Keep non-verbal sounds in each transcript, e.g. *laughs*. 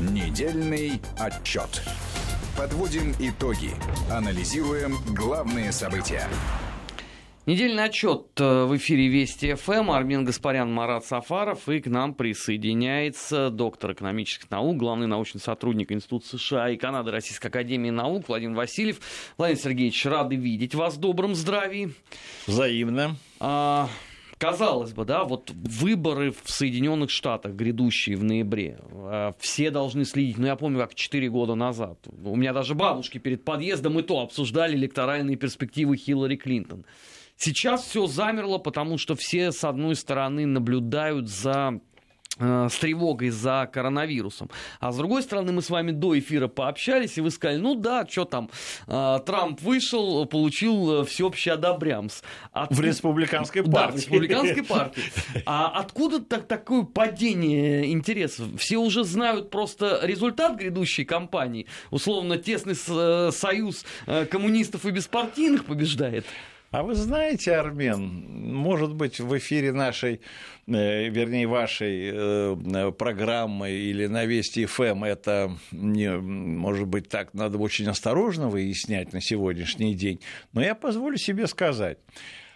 Недельный отчет. Подводим итоги. Анализируем главные события. Недельный отчет э, в эфире Вести ФМ. Армин Гаспарян, Марат Сафаров. И к нам присоединяется доктор экономических наук, главный научный сотрудник Института США и Канады Российской Академии Наук Владимир Васильев. Владимир Сергеевич, рады видеть вас в добром здравии. Взаимно. А, казалось бы, да, вот выборы в Соединенных Штатах, грядущие в ноябре, а, все должны следить. Ну, я помню, как 4 года назад. У меня даже бабушки перед подъездом и то обсуждали электоральные перспективы Хиллари Клинтон. Сейчас все замерло, потому что все, с одной стороны, наблюдают за э, с тревогой за коронавирусом. А с другой стороны, мы с вами до эфира пообщались, и вы сказали, ну да, что там, э, Трамп вышел, получил э, всеобщий одобрямс. От... В республиканской партии. Да, в республиканской *laughs* партии. А откуда так, такое падение интересов? Все уже знают просто результат грядущей кампании. Условно, тесный союз коммунистов и беспартийных побеждает. А вы знаете, Армен, может быть, в эфире нашей, э, вернее, вашей э, программы или на Вести ФМ это, не, может быть, так надо очень осторожно выяснять на сегодняшний день, но я позволю себе сказать.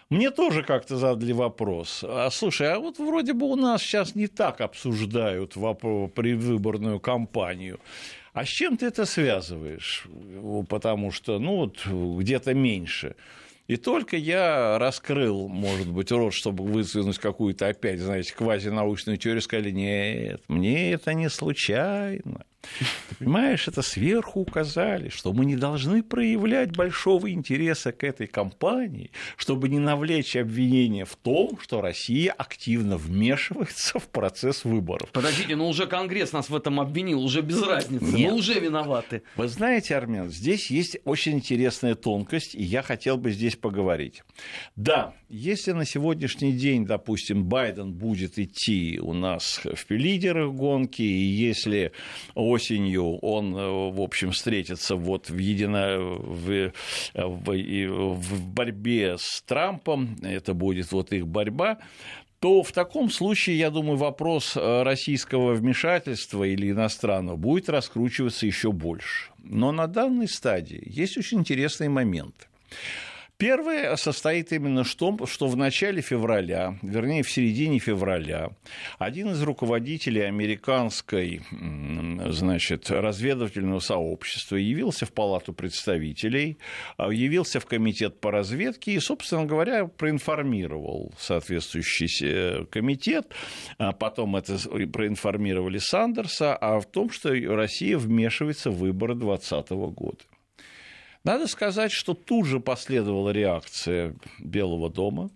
Мне тоже как-то задали вопрос. А слушай, а вот вроде бы у нас сейчас не так обсуждают предвыборную кампанию. А с чем ты это связываешь? Потому что, ну вот, где-то меньше. И только я раскрыл, может быть, рот, чтобы высунуть какую-то опять, знаете, квазинаучную теорию, сказали, нет, мне это не случайно. Ты понимаешь, это сверху указали, что мы не должны проявлять большого интереса к этой кампании, чтобы не навлечь обвинения в том, что Россия активно вмешивается в процесс выборов. Подождите, ну уже Конгресс нас в этом обвинил, уже без разницы, Нет. мы уже виноваты. Вы знаете, Армен, здесь есть очень интересная тонкость, и я хотел бы здесь поговорить. Да, если на сегодняшний день, допустим, Байден будет идти у нас в лидерах гонки, и если осенью он, э, в общем, встретится вот в, едино... в, в, в борьбе с Трампом, это будет вот их борьба, то в таком случае, я думаю, вопрос э, российского вмешательства или иностранного будет раскручиваться еще больше. Но на данной стадии есть очень интересный момент. Первое состоит именно в том, что в начале февраля, вернее, в середине февраля, один из руководителей американской значит, разведывательного сообщества явился в Палату представителей, а, явился в Комитет по разведке и, собственно говоря, проинформировал соответствующий э, комитет, а потом это проинформировали Сандерса, о том, что Россия вмешивается в выборы 2020 года. Надо сказать, что тут же последовала реакция Белого дома.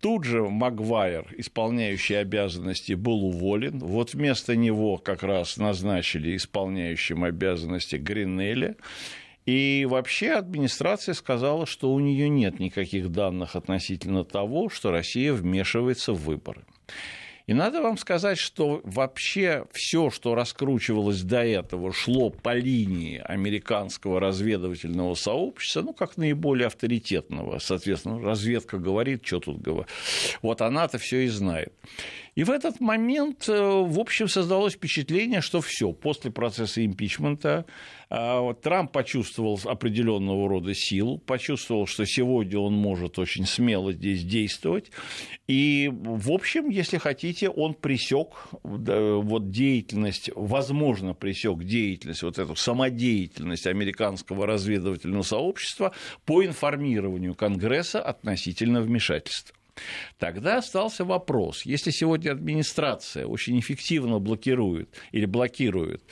Тут же Магуайр, исполняющий обязанности, был уволен. Вот вместо него как раз назначили исполняющим обязанности Гринелли. И вообще администрация сказала, что у нее нет никаких данных относительно того, что Россия вмешивается в выборы. И надо вам сказать, что вообще все, что раскручивалось до этого, шло по линии американского разведывательного сообщества, ну, как наиболее авторитетного. Соответственно, разведка говорит, что тут говорит. Вот она-то все и знает. И в этот момент, э, в общем, создалось впечатление, что все, после процесса импичмента э, Трамп почувствовал определенного рода силу, почувствовал, что сегодня он может очень смело здесь действовать. И, в общем, если хотите, он пресек вот деятельность, возможно, пресек деятельность, вот эту самодеятельность американского разведывательного сообщества по информированию Конгресса относительно вмешательства. Тогда остался вопрос, если сегодня администрация очень эффективно блокирует или блокирует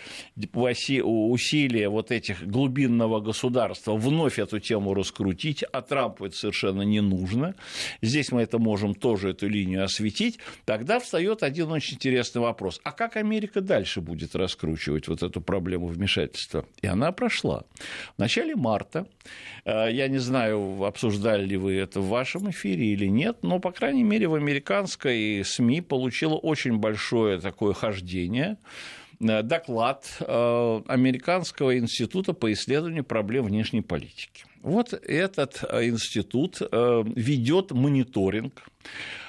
усилия вот этих глубинного государства вновь эту тему раскрутить, а Трампу это совершенно не нужно, здесь мы это можем тоже эту линию осветить, тогда встает один очень интересный вопрос. А как Америка дальше будет раскручивать вот эту проблему вмешательства? И она прошла. В начале марта, э, я не знаю, обсуждали ли вы это в вашем эфире или нет, но но, по крайней мере, в американской СМИ получило очень большое такое хождение э, доклад э, Американского института по исследованию проблем внешней политики. Вот этот э, институт ведет мониторинг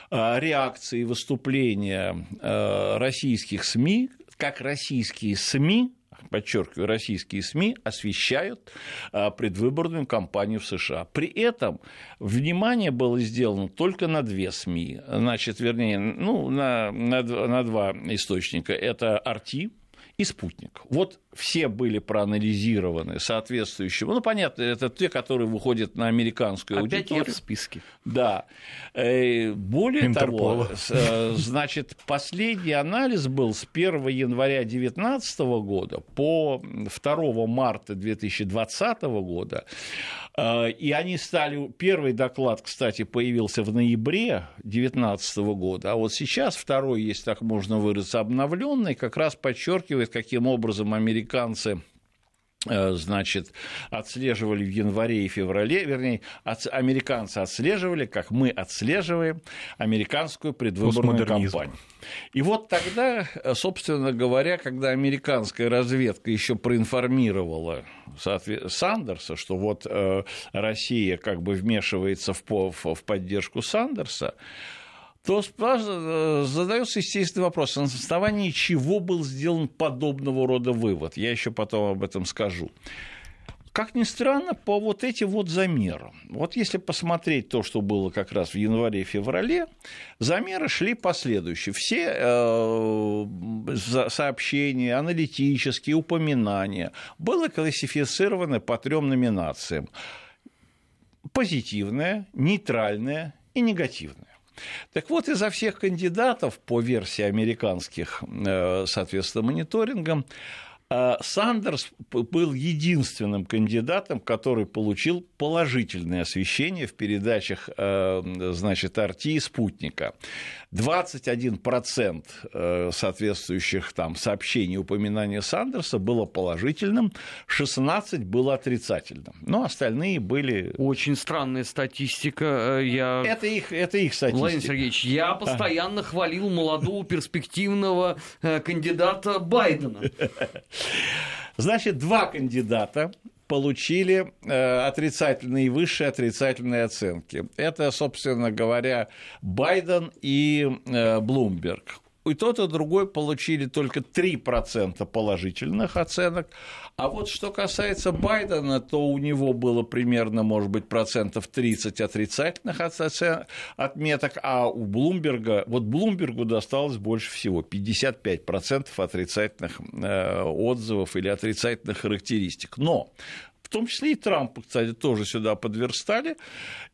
реакции выступления российских СМИ как российские СМИ подчеркиваю, российские СМИ освещают а, предвыборную кампанию в США. При этом внимание было сделано только на две СМИ, значит, вернее, ну, на, на, на два источника. Это RT, и спутник. Вот все были проанализированы соответствующим. Ну, понятно, это те, которые выходят на американскую Опять аудиторию. я в списке. Да. Э, более Интерпола. того, э, значит, последний анализ был с 1 января 2019 года по 2 марта 2020 года. Э, и они стали... Первый доклад, кстати, появился в ноябре 2019 года, а вот сейчас второй, если так можно выразиться, обновленный, как раз подчеркивает, каким образом американцы значит, отслеживали в январе и феврале, вернее, американцы отслеживали, как мы отслеживаем американскую предвыборную кампанию. И вот тогда, э, собственно говоря, когда американская разведка еще проинформировала Сандерса, что вот э, Россия как бы вмешивается в, в поддержку Сандерса, то э, задается естественный вопрос, на основании чего был сделан подобного рода вывод. Я еще потом об этом скажу. Как ни странно, по вот этим вот замерам. Вот если посмотреть то, что было как раз в январе-феврале, замеры шли последующие. Все э, сообщения, аналитические, упоминания было классифицировано по трем номинациям. Позитивное, нейтральное и негативное. Так вот, изо всех кандидатов по версии американских, э, соответственно, мониторингам, э, Сандерс был единственным кандидатом, который получил положительное освещение в передачах э, значит, Арти и Спутника. 21% э, соответствующих там сообщений, упоминания Сандерса было положительным, 16 было отрицательным. Но остальные были... Очень странная статистика. Э, я... Это, их, это их статистика. Владимир Сергеевич, я постоянно а. хвалил молодого перспективного э, кандидата Байдена. *laughs* Значит, два кандидата получили э, отрицательные высшие отрицательные оценки. Это, собственно говоря, Байден и э, Блумберг и тот, и другой получили только 3% положительных оценок. А вот что касается Байдена, то у него было примерно, может быть, процентов 30 отрицательных отметок, а у Блумберга, вот Блумбергу досталось больше всего, 55% отрицательных э, отзывов или отрицательных характеристик. Но том числе и Трампа, кстати, тоже сюда подверстали.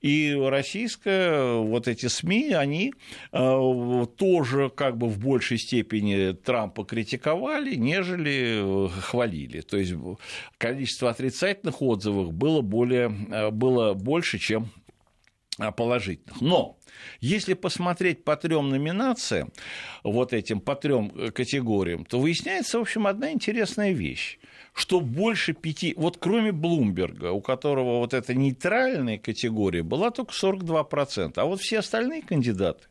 И российская, вот эти СМИ, они э, тоже как бы в большей степени Трампа критиковали, нежели э, хвалили. То есть количество отрицательных отзывов было, более, э, было больше, чем положительных. Но если посмотреть по трем номинациям, вот этим по трем категориям, то выясняется, в общем, одна интересная вещь что больше пяти, вот кроме Блумберга, у которого вот эта нейтральная категория была только 42%, а вот все остальные кандидаты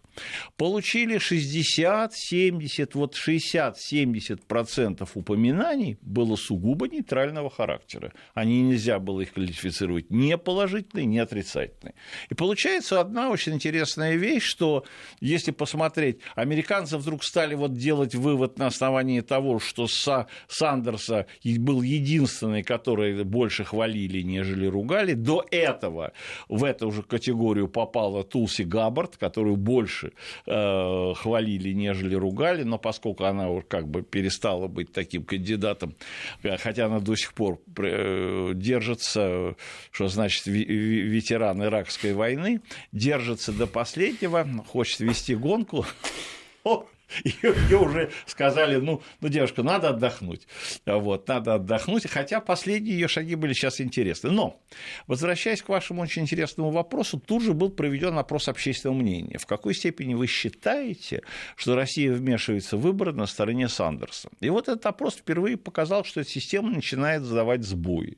получили 60, 70, вот 60-70% упоминаний было сугубо нейтрального характера. Они нельзя было их квалифицировать ни положительные, ни отрицательные. И получается одна очень интересная вещь, что если посмотреть, американцы вдруг стали вот делать вывод на основании того, что Са, Сандерса был единственный, который больше хвалили, нежели ругали. До этого в эту же категорию попала Тулси Габбард, которую больше больше э, хвалили, нежели ругали, но поскольку она как бы перестала быть таким кандидатом, э, хотя она до сих пор э, держится, что значит ветеран иракской войны, держится до последнего, хочет вести гонку, ее уже сказали, ну, ну, девушка, надо отдохнуть. Вот, надо отдохнуть. Хотя последние ее шаги были сейчас интересны. Но, возвращаясь к вашему очень интересному вопросу, тут же был проведен опрос общественного мнения. В какой степени вы считаете, что Россия вмешивается в выборы на стороне Сандерса? И вот этот опрос впервые показал, что эта система начинает задавать сбои.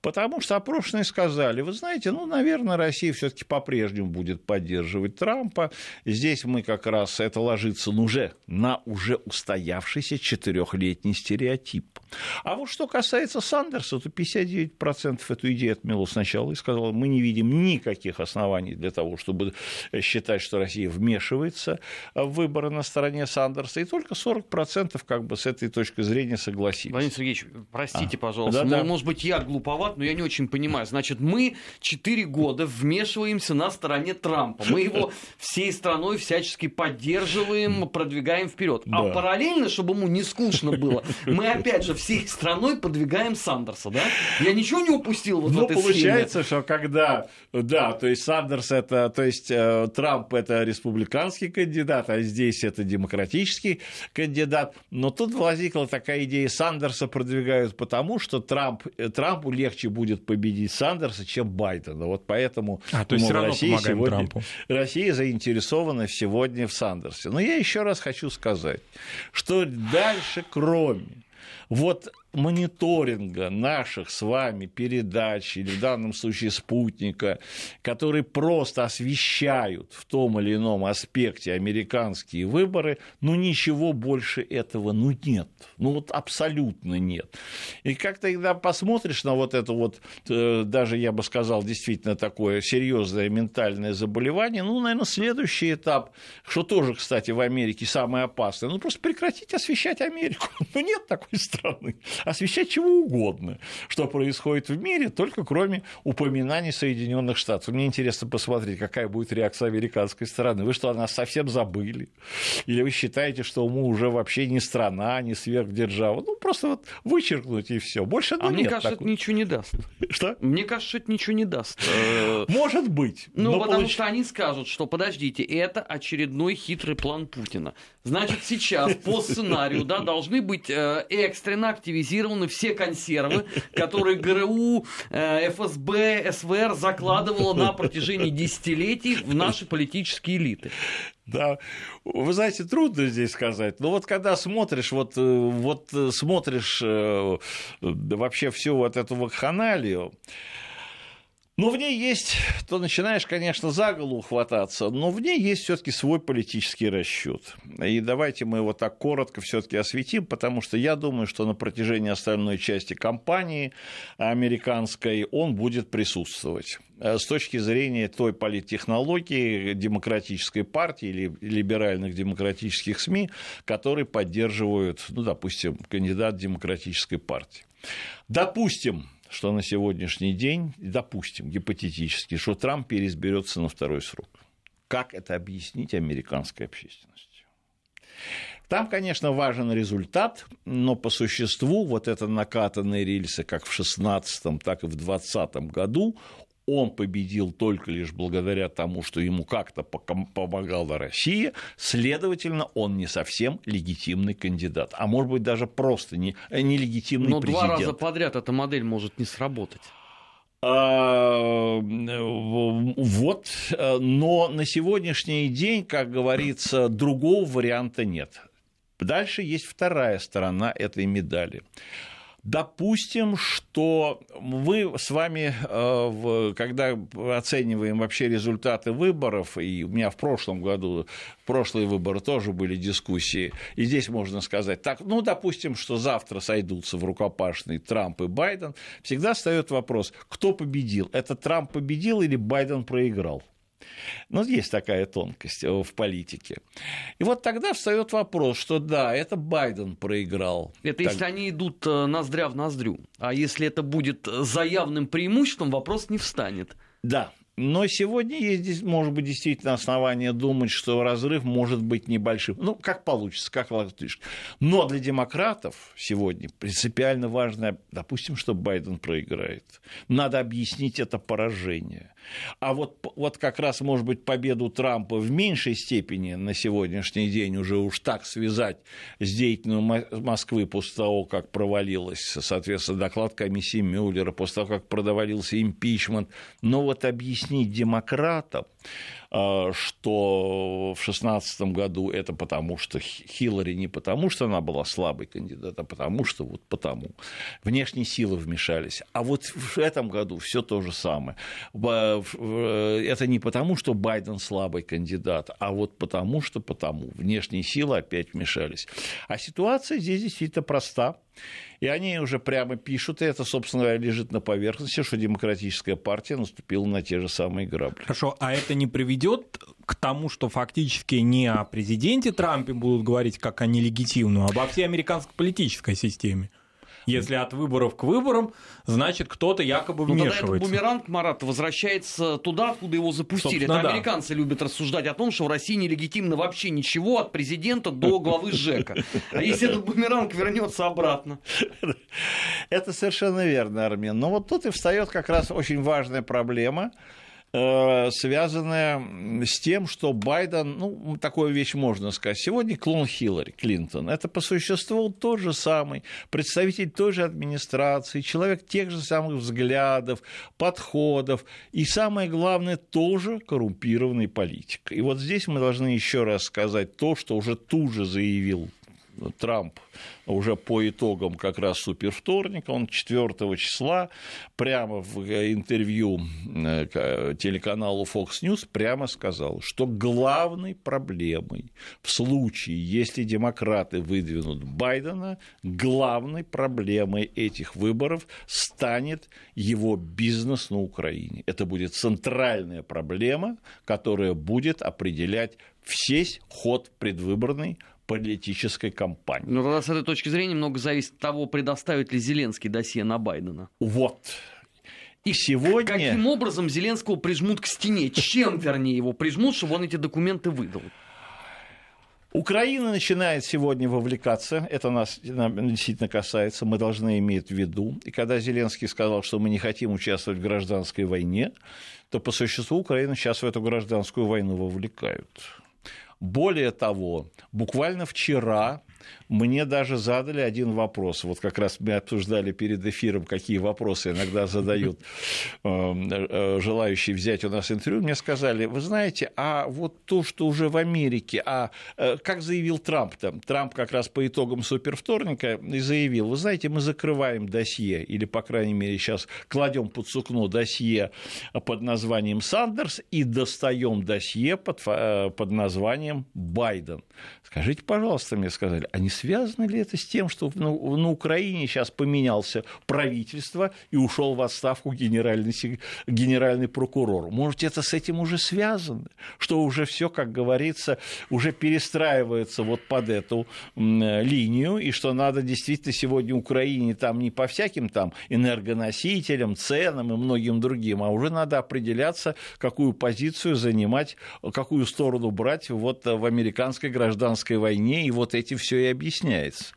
Потому что опрошенные сказали, вы знаете, ну, наверное, Россия все-таки по-прежнему будет поддерживать Трампа. Здесь мы как раз это ложится, ну, уже уже на уже устоявшийся четырехлетний стереотип. А вот что касается Сандерса, то 59% эту идею отмело сначала и сказал, мы не видим никаких оснований для того, чтобы считать, что Россия вмешивается в выборы на стороне Сандерса, и только 40% как бы с этой точки зрения согласились. Владимир Сергеевич, простите, а, пожалуйста, да, да. может быть, я глуповат, но я не очень понимаю. Значит, мы 4 года вмешиваемся на стороне Трампа. Мы его всей страной всячески поддерживаем, продвигаем вперед. А да. А параллельно, чтобы ему не скучно было, мы опять же всей страной подвигаем Сандерса, да? Я ничего не упустил вот ну, в этой получается, схеме. что когда, да, то есть Сандерс это, то есть э, Трамп это республиканский кандидат, а здесь это демократический кандидат, но тут возникла такая идея, Сандерса продвигают потому, что Трамп, э, Трампу легче будет победить Сандерса, чем Байдена, вот поэтому а, то есть все равно Россия сегодня, Трампу. Россия заинтересована сегодня в Сандерсе. Но я еще раз хочу сказать, что дальше, кроме вот мониторинга наших с вами передач, или в данном случае спутника, которые просто освещают в том или ином аспекте американские выборы, ну ничего больше этого ну нет. Ну вот абсолютно нет. И как то когда посмотришь на вот это вот, э, даже я бы сказал, действительно такое серьезное ментальное заболевание, ну, наверное, следующий этап, что тоже, кстати, в Америке самое опасное, ну просто прекратить освещать Америку. *laughs* Ну нет такой страны освещать чего угодно, что происходит в мире, только кроме упоминаний Соединенных Штатов. Мне интересно посмотреть, какая будет реакция американской стороны. Вы что, о нас совсем забыли? Или вы считаете, что мы уже вообще не страна, не сверхдержава? Ну, просто вот вычеркнуть и все. Больше ну, а нет мне кажется, такой. это ничего не даст. Что? Мне кажется, это ничего не даст. *laughs* Может быть. Ну, потому получ... что они скажут, что подождите, это очередной хитрый план Путина. Значит, сейчас по сценарию да, должны быть э, экстренно активизированы все консервы, которые ГРУ, э, ФСБ, СВР закладывала на протяжении десятилетий в наши политические элиты. Да, вы знаете, трудно здесь сказать, но вот когда смотришь, вот, э, вот смотришь вообще всю вот эту вакханалию, но в ней есть, то начинаешь, конечно, за голову хвататься, но в ней есть все-таки свой политический расчет. И давайте мы его так коротко все-таки осветим, потому что я думаю, что на протяжении остальной части кампании американской он будет присутствовать э, с точки зрения той политтехнологии демократической партии или либеральных демократических СМИ, которые поддерживают, ну, допустим, кандидат демократической партии. Допустим, что на сегодняшний день, допустим, гипотетически, что Трамп переизберется на второй срок. Как это объяснить американской общественности? Там, конечно, важен результат, но по существу вот это накатанные рельсы как в 16 так и в 2020 году, он победил только лишь благодаря тому, что ему как-то помогала Россия, следовательно, он не совсем легитимный кандидат, а может быть даже просто не, нелегитимный Но президент. два раза подряд эта модель может не сработать. А, вот, но на сегодняшний день, как говорится, другого варианта нет. Дальше есть вторая сторона этой медали. Допустим, что мы с вами, э, когда оцениваем вообще результаты выборов, и у меня в прошлом году, в прошлые выборы тоже были дискуссии, и здесь можно сказать, так, ну, допустим, что завтра сойдутся в рукопашный Трамп и Байден, всегда встает вопрос, кто победил? Это Трамп победил или Байден проиграл? Ну, есть такая тонкость э, в политике. И вот тогда встает вопрос, что да, это Байден проиграл. Это так... если они идут э, ноздря в ноздрю. А если это будет заявным преимуществом, вопрос не встанет. Да, но сегодня есть, может быть, действительно основания думать, что разрыв может быть небольшим. Ну, как получится, как латышь. Но для демократов сегодня принципиально важно, допустим, что Байден проиграет. Надо объяснить это поражение. А вот, вот как раз, может быть, победу Трампа в меньшей степени на сегодняшний день уже уж так связать с деятельностью Москвы после того, как провалилась, соответственно, доклад комиссии Мюллера, после того, как провалился импичмент. Но вот объяснить демократам, что в 2016 году это потому, что Хиллари не потому, что она была слабой кандидатом, а потому что вот потому. Внешние силы вмешались. А вот в этом году все то же самое. Это не потому, что Байден слабый кандидат, а вот потому, что потому. Внешние силы опять вмешались. А ситуация здесь действительно проста. И они уже прямо пишут, и это, собственно говоря, лежит на поверхности, что демократическая партия наступила на те же самые грабли. Хорошо, а это не приведет к тому, что фактически не о президенте Трампе будут говорить как о нелегитимном, а обо всей американской политической системе? Если от выборов к выборам, значит, кто-то якобы вмешивается. Ну, тогда этот бумеранг, Марат, возвращается туда, откуда его запустили. Собственно, Это да. американцы любят рассуждать о том, что в России нелегитимно вообще ничего от президента до главы ЖЭКа. А если этот бумеранг вернется обратно? Это совершенно верно, Армен. Но вот тут и встает как раз очень важная проблема – связанная с тем, что Байден, ну, такую вещь можно сказать, сегодня клон Хиллари Клинтон, это по существу тот же самый представитель той же администрации, человек тех же самых взглядов, подходов, и самое главное, тоже коррумпированный политик. И вот здесь мы должны еще раз сказать то, что уже тут же заявил Трамп уже по итогам как раз супервторника, он 4 числа прямо в интервью э, телеканалу Fox News прямо сказал, что главной проблемой в случае, если демократы выдвинут Байдена, главной проблемой этих выборов станет его бизнес на Украине. Это будет центральная проблема, которая будет определять весь ход предвыборный политической кампании. Но тогда с этой точки зрения много зависит от того, предоставит ли Зеленский досье на Байдена. Вот. И сегодня... Каким образом Зеленского прижмут к стене? Чем, вернее, его прижмут, чтобы он эти документы выдал? Украина начинает сегодня вовлекаться, это нас действительно касается, мы должны иметь в виду. И когда Зеленский сказал, что мы не хотим участвовать в гражданской войне, то по существу Украину сейчас в эту гражданскую войну вовлекают. Более того, буквально вчера мне даже задали один вопрос. Вот как раз мы обсуждали перед эфиром, какие вопросы иногда задают *laughs* эм, э, желающие взять у нас интервью. Мне сказали, вы знаете, а вот то, что уже в Америке, а э, как заявил Трамп там, Трамп как раз по итогам супервторника и заявил, вы знаете, мы закрываем досье, или, по крайней мере, сейчас кладем под сукно досье под названием Сандерс и достаем досье под, э, под названием Байден. Скажите, пожалуйста, мне сказали, а не связано ли это с тем, что на, на Украине сейчас поменялся правительство и ушел в отставку генеральный, генеральный прокурор? Может, это с этим уже связано? Что уже все, как говорится, уже перестраивается вот под эту линию, и что надо действительно сегодня Украине там не по всяким там энергоносителям, ценам и многим другим, а уже надо определяться, какую позицию занимать, какую сторону брать вот в американской гражданской войне, и вот этим все и объясняется.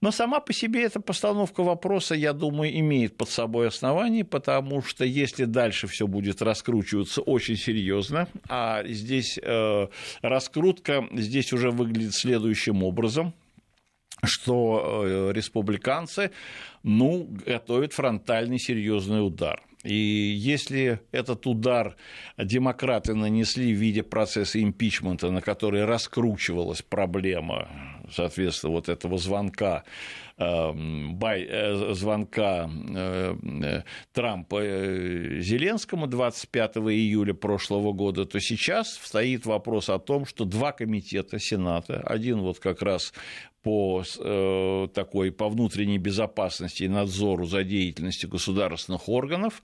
Но сама по себе эта постановка вопроса, я думаю, имеет под собой основание, потому что если дальше все будет раскручиваться очень серьезно, а здесь э, раскрутка здесь уже выглядит следующим образом, что э, республиканцы ну, готовят фронтальный серьезный удар. И если этот удар демократы нанесли в виде процесса импичмента, на который раскручивалась проблема, соответственно, вот этого звонка эм, бай, э, звонка э, Трампа э, Зеленскому 25 июля прошлого года, то сейчас стоит вопрос о том, что два комитета Сената, один вот как раз по э, такой по внутренней безопасности и надзору за деятельностью государственных органов,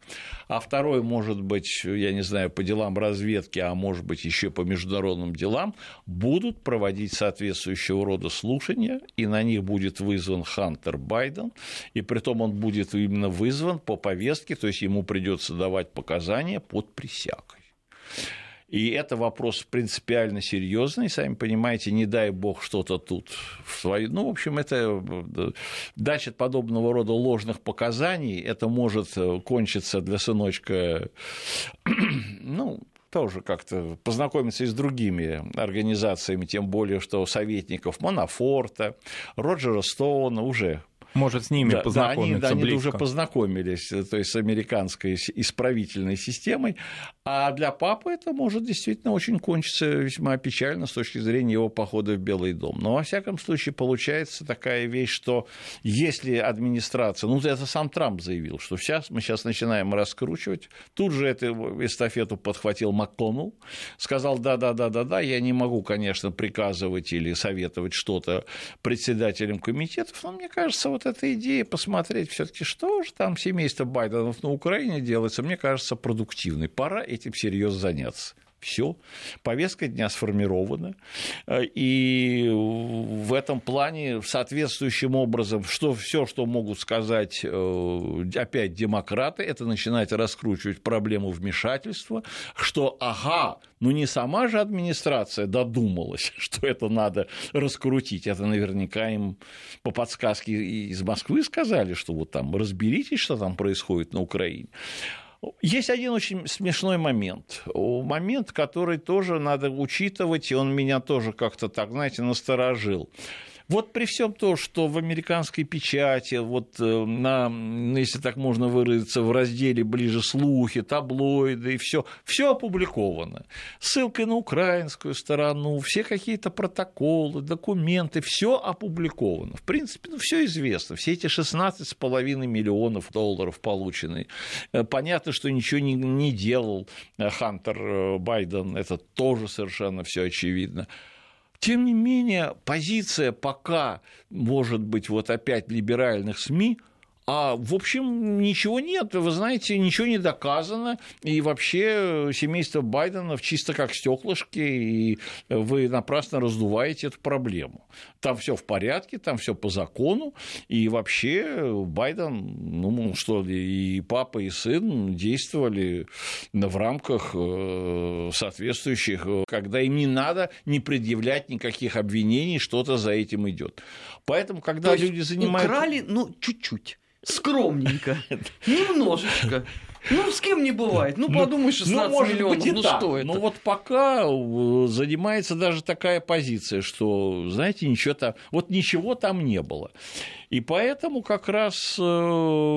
а второй, может быть, я не знаю, по делам разведки, а может быть, еще по международным делам, будут проводить соответствующего рода слушания, и на них будет вызван Хантер Байден, и при том он будет именно вызван по повестке, то есть ему придется давать показания под присягой. И это вопрос принципиально серьезный, сами понимаете, не дай бог что-то тут. В свои... Ну, в общем, это дача подобного рода ложных показаний, это может э, кончиться для сыночка, *clears throat* ну, тоже как-то познакомиться и с другими организациями, тем более, что советников Монофорта, Роджера Стоуна уже Может, с ними да, познакомиться да, они, близко. они уже познакомились то есть, с американской исправительной системой, а для папы это может действительно очень кончиться весьма печально с точки зрения его похода в Белый дом. Но, во всяком случае, получается такая вещь, что если администрация, ну, это сам Трамп заявил, что сейчас мы сейчас начинаем раскручивать, тут же эту эстафету подхватил МакКоннелл, сказал, да-да-да-да-да, я не могу, конечно, приказывать или советовать что-то председателям комитетов, но мне кажется, вот эта идея посмотреть все таки что же там семейство Байденов на Украине делается, мне кажется, продуктивной. Пора этим серьезно заняться. Все, повестка дня сформирована, и в этом плане соответствующим образом, что все, что могут сказать э, опять демократы, это начинать раскручивать проблему вмешательства, что ага, ну не сама же администрация додумалась, *laughs* что это надо раскрутить, это наверняка им по подсказке из Москвы сказали, что вот там разберитесь, что там происходит на Украине. Есть один очень смешной момент. Момент, который тоже надо учитывать, и он меня тоже как-то так, знаете, насторожил. Вот при всем том, что в американской печати, вот э, на, если так можно выразиться, в разделе ближе слухи, таблоиды и все, все опубликовано. Ссылкой на украинскую сторону, все какие-то протоколы, документы, все опубликовано. В принципе, ну, все известно. Все эти 16,5 миллионов долларов полученные. Э, понятно, что ничего не, не делал э, Хантер Байден, это тоже совершенно все очевидно. Тем не менее, позиция пока, может быть, вот опять либеральных СМИ – а, в общем, ничего нет, вы знаете, ничего не доказано, и вообще семейство Байденов чисто как стеклышки, и вы напрасно раздуваете эту проблему. Там все в порядке, там все по закону, и вообще Байден, ну что, и папа, и сын действовали в рамках э, соответствующих, когда им не надо не предъявлять никаких обвинений, что-то за этим идет. Поэтому, когда люди занимаются... Украли, ну, чуть-чуть скромненько, *laughs* немножечко. Ну, с кем не бывает. Ну, подумай, 16 ну, может миллионов, быть и ну так. что это? Ну, вот пока э, занимается даже такая позиция, что, знаете, ничего там, вот ничего там не было. И поэтому как раз э,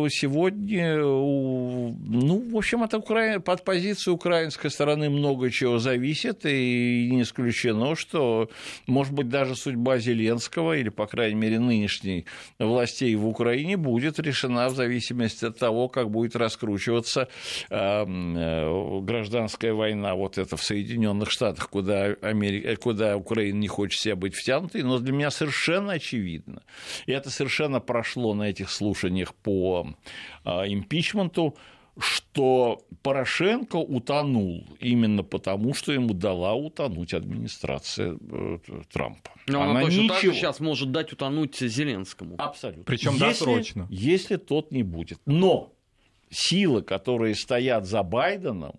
сегодня, ну, в общем, от, Укра... от позиции украинской стороны много чего зависит, и не исключено, что, может быть, даже судьба Зеленского, или, по крайней мере, нынешней властей в Украине будет решена в зависимости от того, как будет раскручиваться эм, э, гражданская война, вот это в Соединенных Штатах, куда, Америка, куда Украина не хочет себя быть втянутой, но для меня совершенно очевидно, и это совершенно совершенно прошло на этих слушаниях по а, импичменту, что Порошенко утонул именно потому, что ему дала утонуть администрация э, Трампа. Но она, она точно ничего... так же сейчас может дать утонуть Зеленскому. Абсолютно. Причем если, досрочно. Если тот не будет. Но силы, которые стоят за Байденом,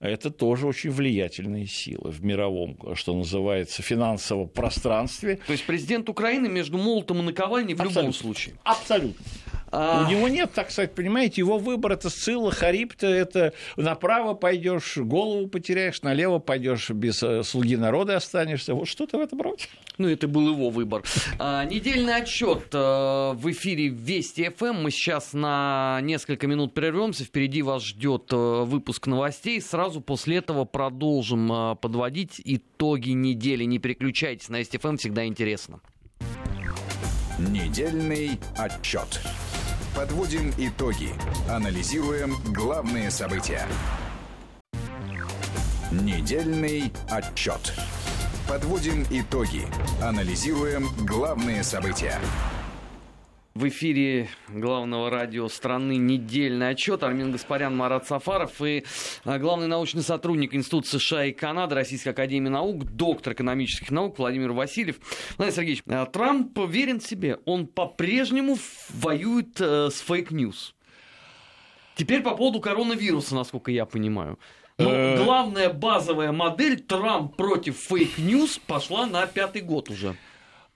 это тоже очень влиятельные силы в мировом, что называется, финансовом пространстве. То есть президент Украины между молотом и наковальней в Абсолютно. любом случае. Абсолютно. А... У него нет, так сказать, понимаете, его выбор это Сцилла, Харипта, это направо пойдешь, голову потеряешь, налево пойдешь без э, слуги народа останешься. Вот что-то в этом роде. Ну, это был его выбор. А, недельный отчет э, в эфире Вести ФМ. Мы сейчас на несколько минут прервемся. Впереди вас ждет э, выпуск новостей. Сразу после этого продолжим подводить итоги недели. Не переключайтесь, на Вести ФМ всегда интересно. Недельный отчет. Подводим итоги. Анализируем главные события. Недельный отчет. Подводим итоги. Анализируем главные события. В эфире главного радио страны недельный отчет. Армин Гаспарян, Марат Сафаров и а, главный научный сотрудник Института США и Канады Российской Академии Наук, доктор экономических наук Владимир Васильев. Владимир Сергеевич, а, Трамп верен себе. Он по-прежнему воюет э, с fake news. Теперь по поводу коронавируса, насколько я понимаю. Ну, э. главная базовая модель Трамп против fake news пошла на пятый год уже.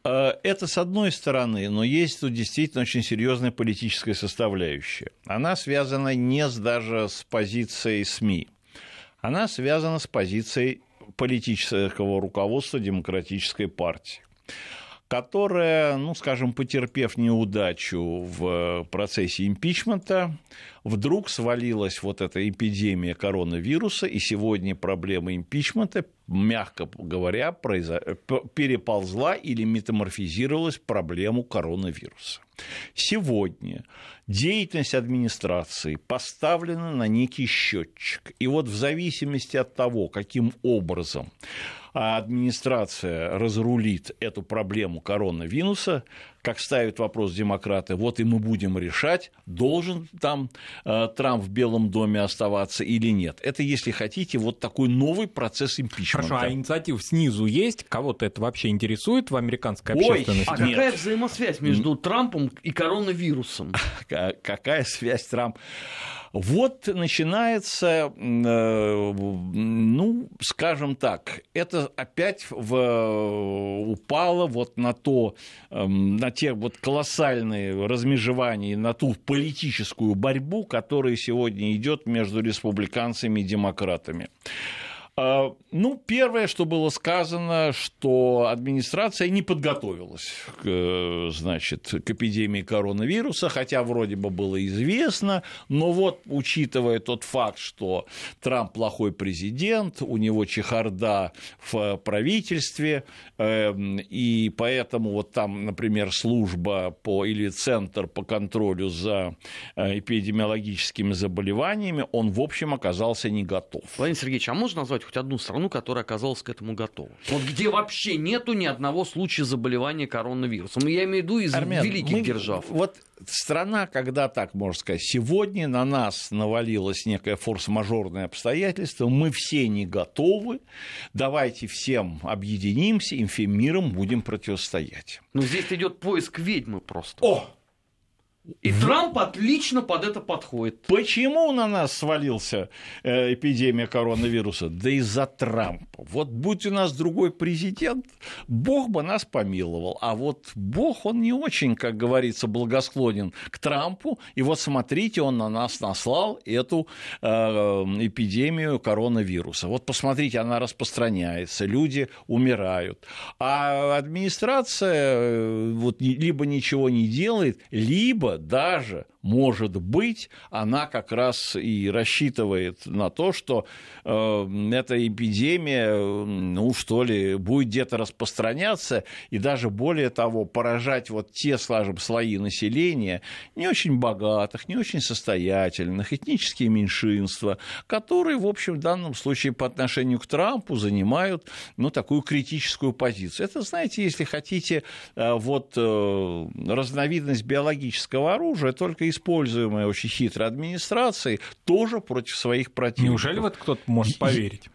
Э, это с одной стороны, но есть тут действительно очень серьезная политическая составляющая. Она связана не даже с позицией СМИ, она связана с позицией политического руководства Демократической партии. Которая, ну, скажем, потерпев неудачу в процессе импичмента, вдруг свалилась вот эта эпидемия коронавируса, и сегодня проблема импичмента, мягко говоря, переползла или метаморфизировалась в проблему коронавируса. Сегодня деятельность администрации поставлена на некий счетчик. И вот в зависимости от того, каким образом администрация разрулит эту проблему коронавируса, как ставят вопрос демократы, вот и мы будем решать, должен там э, Трамп в Белом доме оставаться или нет. Это, если хотите, вот такой новый процесс импичмента. Хорошо, а инициатив снизу есть? Кого-то это вообще интересует в американской общественности? Ой, а нет. какая взаимосвязь между Трампом и коронавирусом? *laughs* Какая связь Трамп? Вот начинается, э, ну, скажем так, это опять в, упало вот на то, эм, на те вот колоссальные размежевания, на ту политическую борьбу, которая сегодня идет между республиканцами и демократами. А, ну, первое, что было сказано, что администрация не подготовилась к, значит, к эпидемии коронавируса, хотя вроде бы было известно, но вот, учитывая тот факт, что Трамп плохой президент, у него чехарда в правительстве, эм, и поэтому вот там, например, служба по, или центр по контролю за э, эпидемиологическими заболеваниями, он, в общем, оказался не готов. Владимир Сергеевич, а можно назвать хоть одну страну, которая оказалась к этому готова. Вот где вообще нету ни одного случая заболевания коронавирусом. Я имею в виду из Армен, великих мы, держав. Вот страна, когда так можно сказать, сегодня на нас навалилось некое форс-мажорное обстоятельство, мы все не готовы, давайте всем объединимся и всем миром будем противостоять. Но здесь идет поиск ведьмы просто. О! И Трамп отлично под это подходит. Почему на нас свалился э, эпидемия коронавируса? Да из-за Трампа. Вот будь у нас другой президент, Бог бы нас помиловал. А вот Бог, он не очень, как говорится, благосклонен к Трампу. И вот смотрите, он на нас наслал эту э, эпидемию коронавируса. Вот посмотрите, она распространяется, люди умирают. А администрация э, вот, либо ничего не делает, либо даже может быть, она как раз и рассчитывает на то, что э, эта эпидемия, ну что ли, будет где-то распространяться и даже более того поражать вот те, скажем, слои населения, не очень богатых, не очень состоятельных, этнические меньшинства, которые, в общем, в данном случае по отношению к Трампу занимают, ну, такую критическую позицию. Это, знаете, если хотите, э, вот э, разновидность биологического оружия, только используемая очень хитрой администрацией, тоже против своих противников. Неужели вот кто-то может поверить?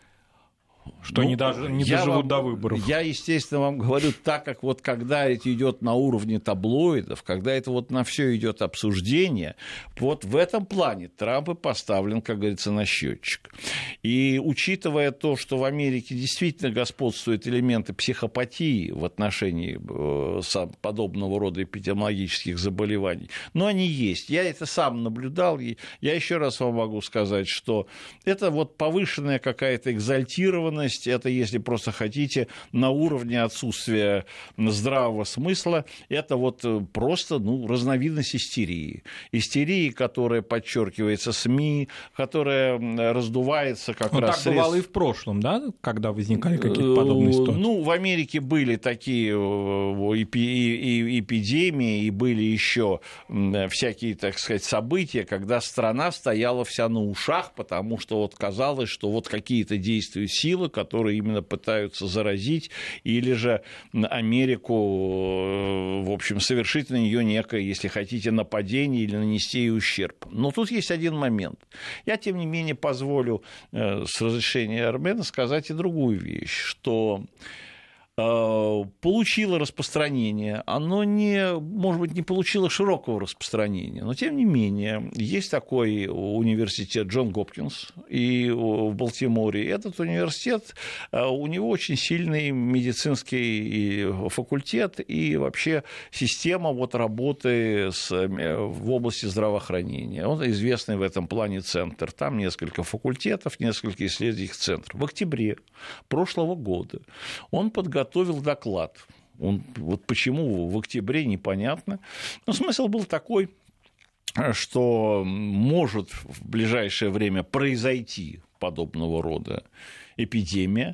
Что ну, они даже не доживут вам, до выборов. Я, естественно, вам говорю так, как вот когда это идет на уровне таблоидов, когда это вот на все идет обсуждение, вот в этом плане Трамп и поставлен, как говорится, на счетчик. И учитывая то, что в Америке действительно господствуют элементы психопатии в отношении э, подобного рода эпидемиологических заболеваний, но они есть. Я это сам наблюдал, и я еще раз вам могу сказать, что это вот повышенная какая-то экзальтированность разновидность, это, если просто хотите, на уровне отсутствия здравого смысла, это вот э, просто ну, разновидность истерии. Истерии, которая подчеркивается СМИ, которая раздувается как Но раз... так средств... бывало и в прошлом, да, когда возникали какие-то подобные э, ситуации? Ну, в Америке были такие э, эпидемии, и были еще всякие, так сказать, события, когда страна стояла вся на ушах, потому что вот казалось, что вот какие-то действуют силы, которые именно пытаются заразить, или же Америку, э, в общем, совершить на нее некое, если хотите, нападение или нанести ей ущерб. Но тут есть один момент. Я, тем не менее, позволю э, с разрешения Армена сказать и другую вещь, что получило распространение, оно не, может быть, не получило широкого распространения, но тем не менее есть такой университет Джон Гопкинс и в Балтиморе. Этот университет, э, у него очень сильный медицинский факультет и вообще система вот работы с, э, в области здравоохранения. Он известный в этом плане центр. Там несколько факультетов, несколько исследовательских центров. В октябре прошлого года он подготовил подготовил доклад Он, вот почему в октябре, непонятно. Но смысл был такой, что может в ближайшее время произойти подобного рода эпидемия.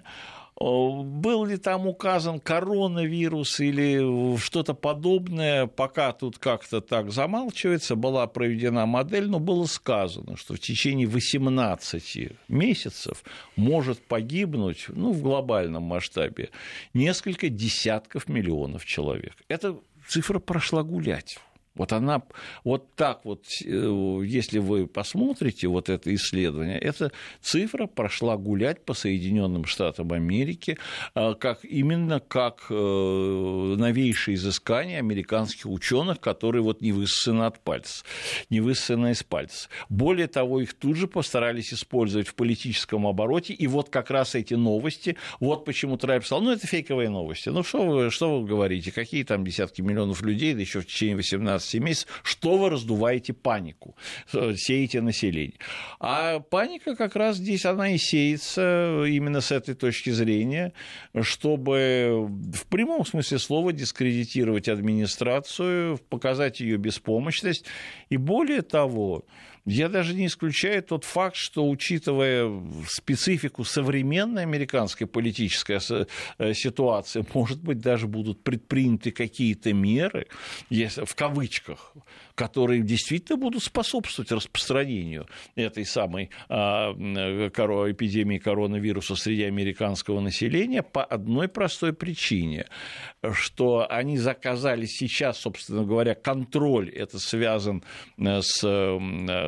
Был ли там указан коронавирус или что-то подобное, пока тут как-то так замалчивается, была проведена модель, но было сказано, что в течение 18 месяцев может погибнуть, ну, в глобальном масштабе, несколько десятков миллионов человек. Эта цифра прошла гулять. Вот она, вот так вот, э, если вы посмотрите вот это исследование, эта цифра прошла гулять по Соединенным Штатам Америки, э, как, именно как э, новейшее изыскание американских ученых, которые вот не высосаны от пальца, не высосаны из пальца. Более того, их тут же постарались использовать в политическом обороте, и вот как раз эти новости, вот почему Трайб сказал, ну, это фейковые новости, ну, что вы, что вы говорите, какие там десятки миллионов людей, да еще в течение 18 12 месяцев, что вы раздуваете панику, э, сеете население. А паника как раз здесь, она и сеется именно с этой точки зрения, чтобы в прямом смысле слова дискредитировать администрацию, показать ее беспомощность. И более того, я даже не исключаю тот факт, что, учитывая специфику современной американской политической э, ситуации, *laughs* может быть, даже будут предприняты какие-то меры, если, в кавычках, которые действительно будут способствовать распространению этой самой а, эпидемии коронавируса среди американского населения по одной простой причине, что они заказали сейчас, собственно говоря, контроль, это связан э, с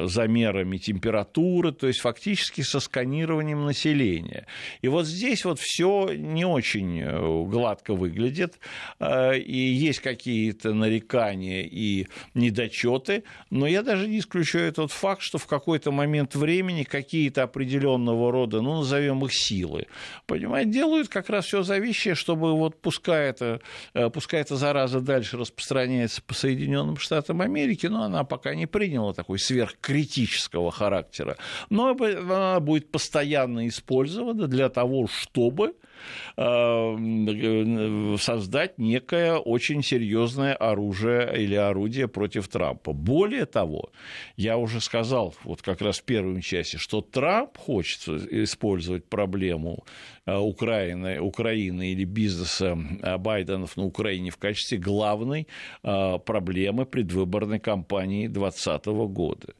замерами температуры, то есть фактически со сканированием населения. И вот здесь вот все не очень э, гладко выглядит, э, и есть какие-то нарекания и недочеты, но я даже не исключаю тот факт, что в какой-то момент времени какие-то определенного рода, ну, назовем их силы, понимаете, делают как раз все зависящее, чтобы вот пускай это, э, пускай эта зараза дальше распространяется по Соединенным Штатам Америки, но она пока не приняла такой сверхкритический критического характера, но она будет постоянно использована для того, чтобы создать некое очень серьезное оружие или орудие против Трампа. Более того, я уже сказал вот как раз в первой части, что Трамп хочет использовать проблему э, Украины, Украины или бизнеса э, Байденов на Украине в качестве главной проблемы предвыборной кампании 2020 года.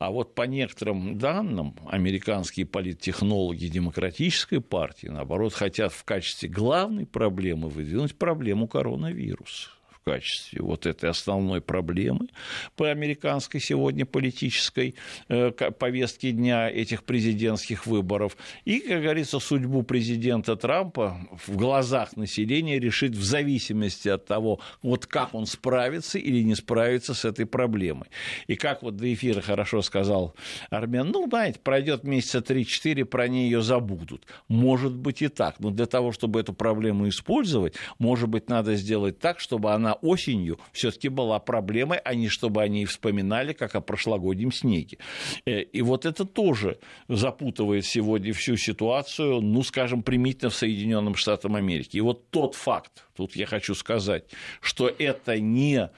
А вот по некоторым данным, американские политтехнологи Демократической партии, наоборот, хотят в качестве главной проблемы выдвинуть проблему коронавируса качестве вот этой основной проблемы по американской сегодня политической э, повестке дня этих президентских выборов. И, как говорится, судьбу президента Трампа в глазах населения решить в зависимости от того, вот как он справится или не справится с этой проблемой. И как вот до эфира хорошо сказал Армен, ну, знаете, пройдет месяца 3-4, про нее забудут. Может быть и так, но для того, чтобы эту проблему использовать, может быть, надо сделать так, чтобы она она осенью все-таки была проблемой, а не чтобы они вспоминали, как о прошлогоднем снеге. Э, и вот это тоже запутывает сегодня всю ситуацию, ну, скажем, примитивно в Соединенных Штатах Америки. И вот тот факт, тут я хочу сказать, что это не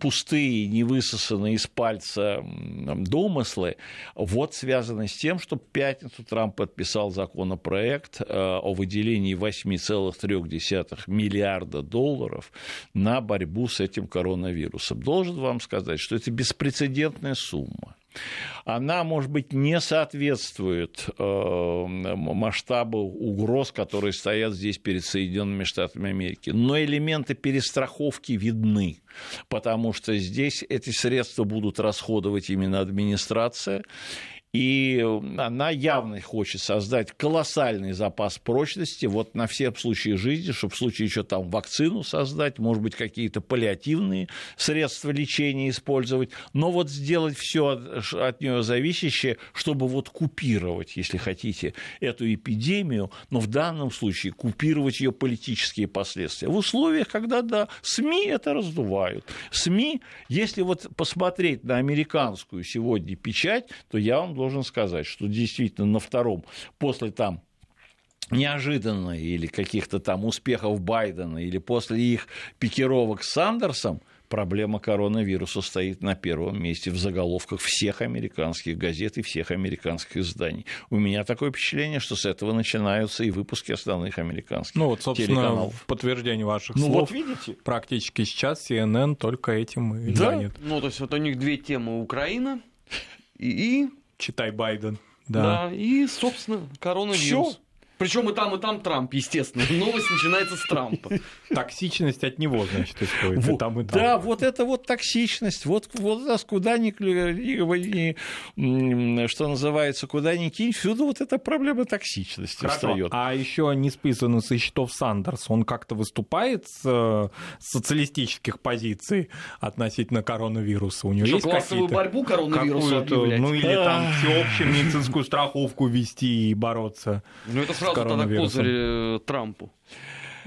пустые, не высосанные из пальца домыслы, вот связаны с тем, что в пятницу Трамп подписал законопроект э, о выделении 8,3 миллиарда долларов на борьбу с этим коронавирусом. Должен вам сказать, что это беспрецедентная сумма она, может быть, не соответствует э, масштабу угроз, которые стоят здесь перед Соединенными Штатами Америки. Но элементы перестраховки видны, потому что здесь эти средства будут расходовать именно администрация, и она явно хочет создать колоссальный запас прочности вот на все случаи жизни, чтобы в случае еще там вакцину создать, может быть, какие-то паллиативные средства лечения использовать, но вот сделать все от, от нее зависящее, чтобы вот купировать, если хотите, эту эпидемию, но в данном случае купировать ее политические последствия. В условиях, когда, да, СМИ это раздувают. СМИ, если вот посмотреть на американскую сегодня печать, то я вам должен сказать, что действительно на втором, после там неожиданно или каких-то там успехов Байдена, или после их пикировок с Сандерсом, проблема коронавируса стоит на первом месте в заголовках всех американских газет и всех американских изданий. У меня такое впечатление, что с этого начинаются и выпуски основных американских Ну вот, собственно, телеканалов. в подтверждение ваших Ну слов, вот видите. практически сейчас CNN только этим и Да. занят. Ну, то есть вот у них две темы Украина и, и Читай Байден. Да. да. и, собственно, коронавирус. Всё. Причем и там, и там Трамп, естественно. Новость начинается с Трампа. Токсичность от него, значит, исходит. И Вот, там, и там. Да, вот это вот токсичность, вот, вот нас куда ни, ни- что называется, куда ни кинь, всюду вот эта проблема токсичности Хорошо. встает. А еще не списанный со счетов Сандерс, он как-то выступает с э, социалистических позиций относительно коронавируса? У него Что, есть классовую борьбу объявлять? ну или там всеобщую медицинскую страховку вести и бороться. Ну, это сразу тогда коронавирусом. козырь э, Трампу.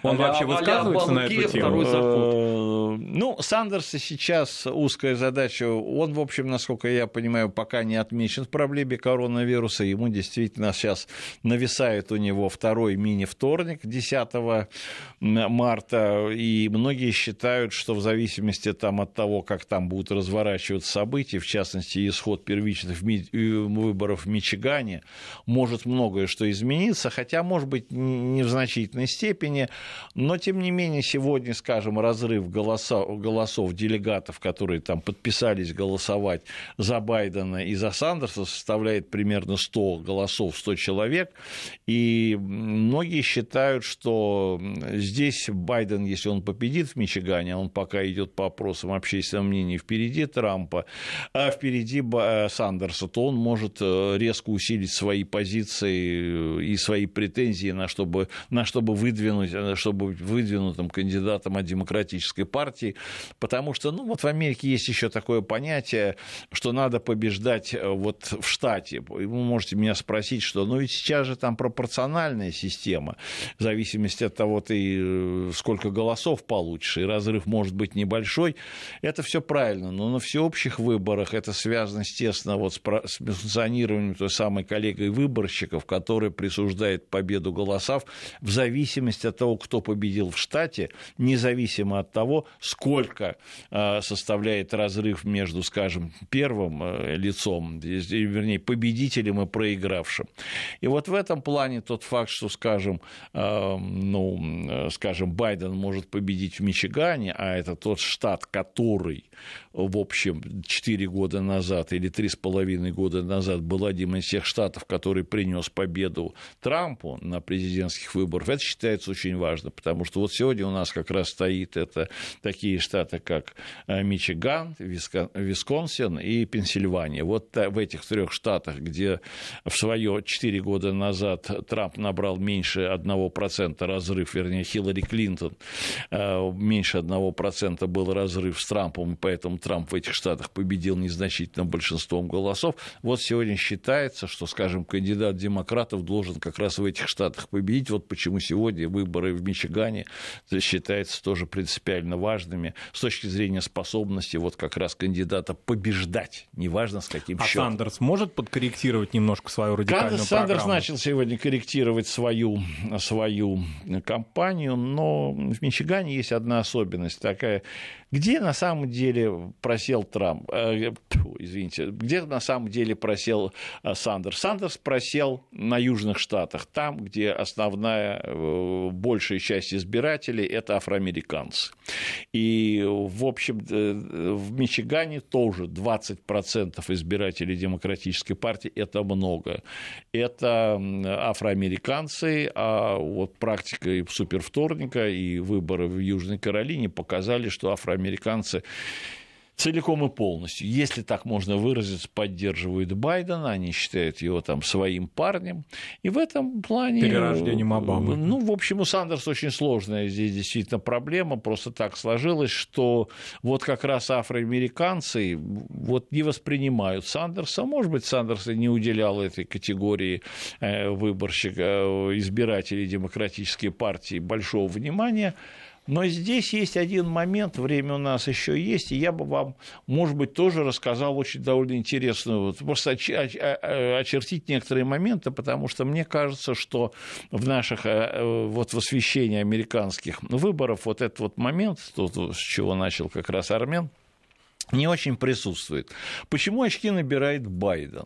Он А-ля- вообще высказывается на Обамакея эту тему? Э, Ну, Сандерса сейчас узкая задача. Он, в общем, насколько я понимаю, пока не отмечен в проблеме коронавируса. Ему действительно сейчас нависает у него второй мини-вторник 10 марта. И многие считают, что в зависимости там, от того, как там будут разворачиваться события, в частности, исход первичных э, выборов в Мичигане, может многое что измениться, хотя, может быть, не в значительной степени, но, тем не менее, сегодня, скажем, разрыв голоса, голосов делегатов, которые там подписались голосовать за Байдена и за Сандерса, составляет примерно 100 голосов, 100 человек, и многие считают, что здесь Байден, если он победит в Мичигане, а он пока идет по опросам общественного мнения впереди Трампа, а впереди Ба- Сандерса, то он может э, резко усилить свои позиции э, и свои претензии на чтобы, на чтобы выдвинуть, э, чтобы быть выдвинутым кандидатом от демократической партии, потому что, ну, вот в Америке есть еще такое понятие, что надо побеждать э, вот в штате. Вы можете меня спросить, что, ну, ведь сейчас же там пропорциональная система, в зависимости от того, ты э, сколько голосов получишь, и разрыв может быть небольшой. Это все правильно, но на всеобщих выборах это связано, естественно, вот с функционированием той самой коллегой выборщиков, которая присуждает победу голосов в зависимости от того, кто победил в штате, независимо от того, сколько э, составляет разрыв между, скажем, первым э, лицом, или, вернее, победителем и проигравшим. И вот в этом плане тот факт, что, скажем, э, ну, э, скажем, Байден может победить в Мичигане, а это тот штат, который, в общем, 4 года назад или 3,5 года назад был одним из тех штатов, который принес победу Трампу на президентских выборах, это считается очень важно, потому что вот сегодня у нас как раз стоит это такие штаты, как э, Мичиган, Висконсин и Пенсильвания. Вот в этих трех штатах, где в свое 4 года назад Трамп набрал меньше 1% разрыв, вернее, Хиллари Клинтон, э, меньше 1% был разрыв с Трампом, поэтому Трамп в этих штатах победил незначительным большинством голосов. Вот сегодня считается, что, скажем, кандидат демократов должен как раз в этих штатах победить. Вот почему сегодня выборы в Мичигане считаются тоже принципиально важными с точки зрения способности вот как раз кандидата побеждать, неважно с каким А счетом. Сандерс может подкорректировать немножко свою радикальную Сандерс программу? начал сегодня корректировать свою, свою кампанию, но в Мичигане есть одна особенность такая. Где на самом деле просел Трамп? Э, тьфу, извините. Где на самом деле просел э, Сандерс? Сандерс просел на южных штатах, там, где основная, э, большая часть избирателей – это афроамериканцы. И, в общем, э, в Мичигане тоже 20% избирателей Демократической партии – это много. Это афроамериканцы, а вот практика супервторника и выборы в Южной Каролине показали, что афроамериканцы целиком и полностью, если так можно выразиться, поддерживают Байдена, они считают его там своим парнем, и в этом плане... Перерождением Обамы. Ну, в общем, у Сандерса очень сложная здесь действительно проблема, просто так сложилось, что вот как раз афроамериканцы вот не воспринимают Сандерса, может быть, Сандерс и не уделял этой категории э, выборщика, э, избирателей демократической партии большого внимания, Но здесь есть один момент, время у нас еще есть, и я бы вам, может быть, тоже рассказал очень довольно интересную, вот, просто очертить некоторые моменты, потому что мне кажется, что в наших, э, вот в освещении американских выборов вот этот вот момент, тут, с чего начал как раз Армен, не очень присутствует. Почему очки набирает Байден?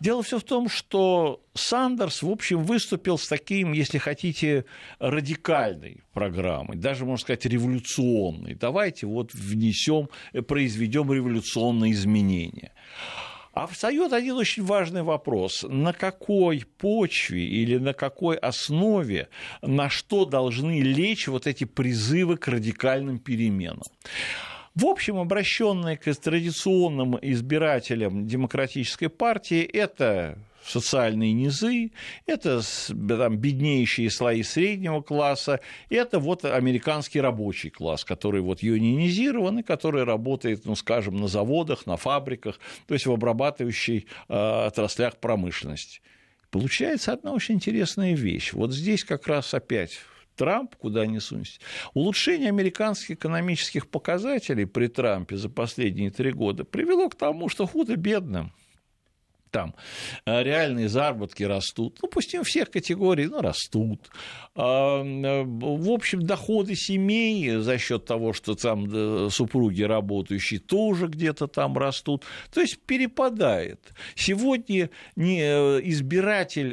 Дело все в том, что Сандерс, в общем, выступил с таким, если хотите, радикальной программой, даже, можно сказать, революционной. Давайте вот внесем, произведем революционные изменения. А встает один очень важный вопрос. На какой почве или на какой основе, на что должны лечь вот эти призывы к радикальным переменам? В общем, обращенные к традиционным избирателям демократической партии, это социальные низы, это там, беднейшие слои среднего класса, это вот американский рабочий класс, который вот юнионизирован который работает, ну, скажем, на заводах, на фабриках, то есть в обрабатывающей э, отраслях промышленности. Получается одна очень интересная вещь. Вот здесь как раз опять Трамп, куда ни сунься. Улучшение американских экономических показателей при Трампе за последние три года привело к тому, что худо-бедным там э, реальные заработки растут, ну, пусть не у всех категорий, но растут. А, э, в общем, доходы семей за счет того, что там э, супруги работающие тоже где-то там растут. То есть перепадает. Сегодня избиратель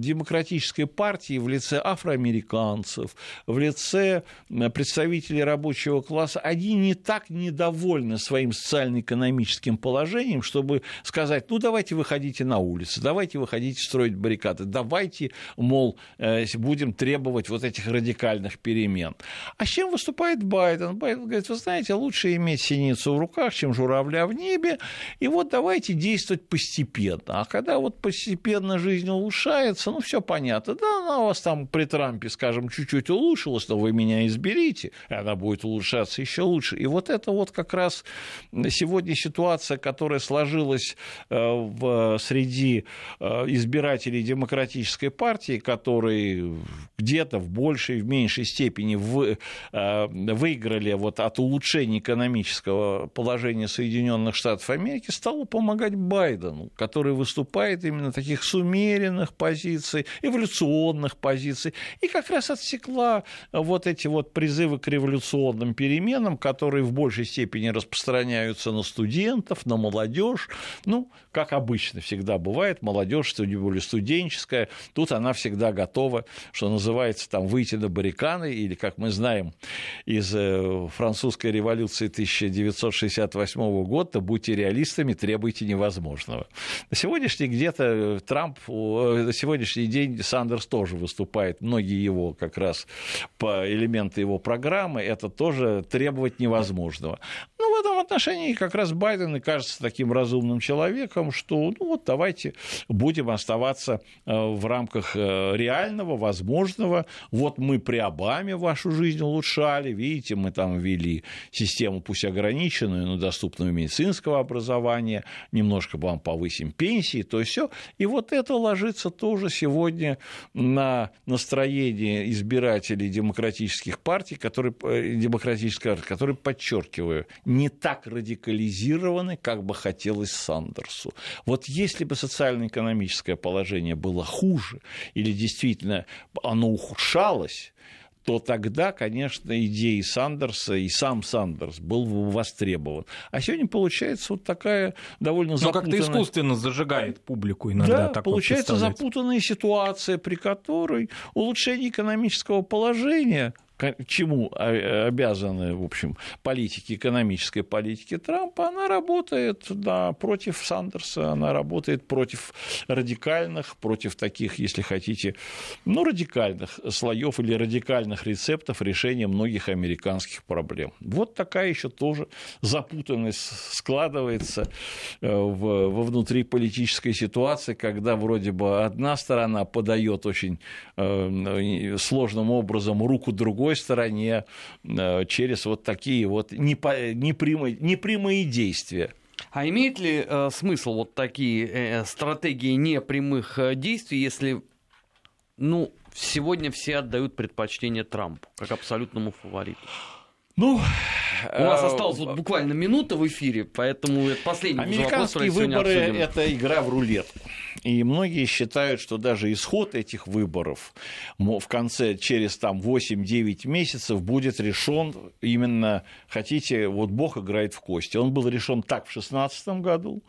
демократической партии в лице афроамериканцев, в лице представителей рабочего класса, они не так недовольны своим социально-экономическим положением, чтобы сказать, ну давайте выходите на улицы, давайте выходите строить баррикады, давайте, мол, э, будем требовать вот этих радикальных перемен. А с чем выступает Байден? Байден говорит, вы знаете, лучше иметь синицу в руках, чем журавля в небе, и вот давайте действовать постепенно. А когда вот постепенно жизнь улучшается, ну, все понятно, да, она у вас там при Трампе, скажем, чуть-чуть улучшилась, но вы меня изберите, и она будет улучшаться еще лучше. И вот это вот как раз сегодня ситуация, которая сложилась э, в среди э, избирателей демократической партии, которые где-то в большей, в меньшей степени э, выиграли вот от улучшения экономического положения Соединенных Штатов Америки, стало помогать Байдену, который выступает именно таких сумеренных позиций, эволюционных позиций, и как раз отсекла вот эти вот призывы к революционным переменам, которые в большей степени распространяются на студентов, на молодежь, ну, как обычно обычно всегда бывает, молодежь, тем более студенческая, тут она всегда готова, что называется, там, выйти на баррикады, или, как мы знаем из э, французской революции 1968 года, будьте реалистами, требуйте невозможного. На сегодняшний где-то Трамп, на сегодняшний день Сандерс тоже выступает, многие его как раз по элементы его программы, это тоже требовать невозможного. Ну, в этом отношении как раз Байден и кажется таким разумным человеком, что ну вот давайте будем оставаться э, в рамках э, реального, возможного. Вот мы при Обаме вашу жизнь улучшали, видите, мы там ввели систему, пусть ограниченную, но доступного медицинского образования, немножко вам повысим пенсии, то есть все. И вот это ложится тоже сегодня на настроение избирателей демократических партий, которые, э, демократических, которые, подчеркиваю, не так радикализированы, как бы хотелось Сандерсу. Вот вот если бы социально-экономическое положение было хуже или действительно оно ухудшалось, то тогда, конечно, идеи Сандерса и сам Сандерс был бы востребован. А сегодня получается вот такая довольно запутанная... Но как-то искусственно зажигает публику иногда. Да, получается запутанная ситуация, при которой улучшение экономического положения чему обязаны, в общем, политики, экономической политики Трампа, она работает да, против Сандерса, она работает против радикальных, против таких, если хотите, ну, радикальных слоев или радикальных рецептов решения многих американских проблем. Вот такая еще тоже запутанность складывается э, во внутриполитической ситуации, когда вроде бы одна сторона подает очень э, сложным образом руку другой другой стороне э, через вот такие вот непрямые, непрямые действия. А имеет ли э, смысл вот такие э, стратегии непрямых э, действий, если ну, сегодня все отдают предпочтение Трампу как абсолютному фавориту. Ну, у нас осталось вот буквально минута в эфире, поэтому это последний Американские вопрос, выборы – это игра в рулетку. И многие считают, что даже исход этих выборов в конце, через там 8-9 месяцев будет решен именно, хотите, вот Бог играет в кости. Он был решен так в 2016 году.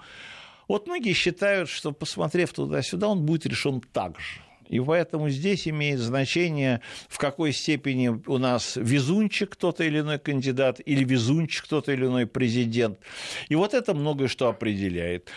Вот многие считают, что, посмотрев туда-сюда, он будет решен так же. И поэтому здесь имеет значение, в какой степени у нас везунчик кто-то или иной кандидат, или везунчик кто-то или иной президент. И вот это многое что определяет.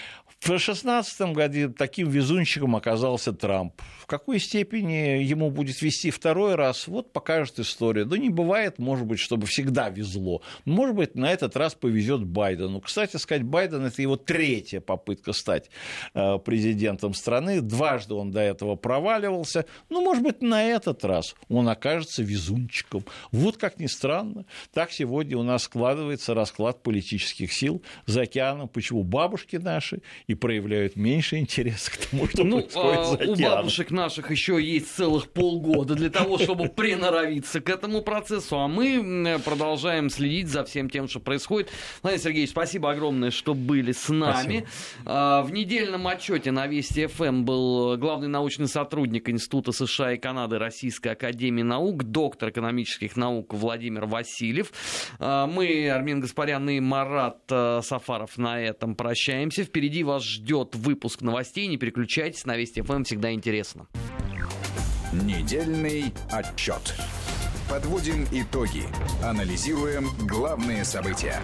В 2016 году таким везунчиком оказался Трамп. В какой степени ему будет вести второй раз, вот покажет история. Да не бывает, может быть, чтобы всегда везло. Может быть, на этот раз повезет Байдену. Кстати сказать, Байден – это его третья попытка стать э, президентом страны. Дважды он до этого проваливался. Ну, может быть, на этот раз он окажется везунчиком. Вот как ни странно, так сегодня у нас складывается расклад политических сил за океаном. Почему бабушки наши и проявляют меньше интереса к тому, что ну, происходит а, за океаном. У бабушек наших еще есть целых полгода для того, чтобы приноровиться к этому процессу, а мы продолжаем следить за всем тем, что происходит. Владимир Сергеевич, спасибо огромное, что были с нами. Спасибо. В недельном отчете на Вести ФМ был главный научный сотрудник Института США и Канады Российской Академии Наук, доктор экономических наук Владимир Васильев. А, мы, Армин Гаспарян и Марат э, Сафаров на этом прощаемся. Впереди вас ждет выпуск новостей. Не переключайтесь, на Вести ФМ всегда интересно. Недельный отчет. Подводим итоги. Анализируем главные события.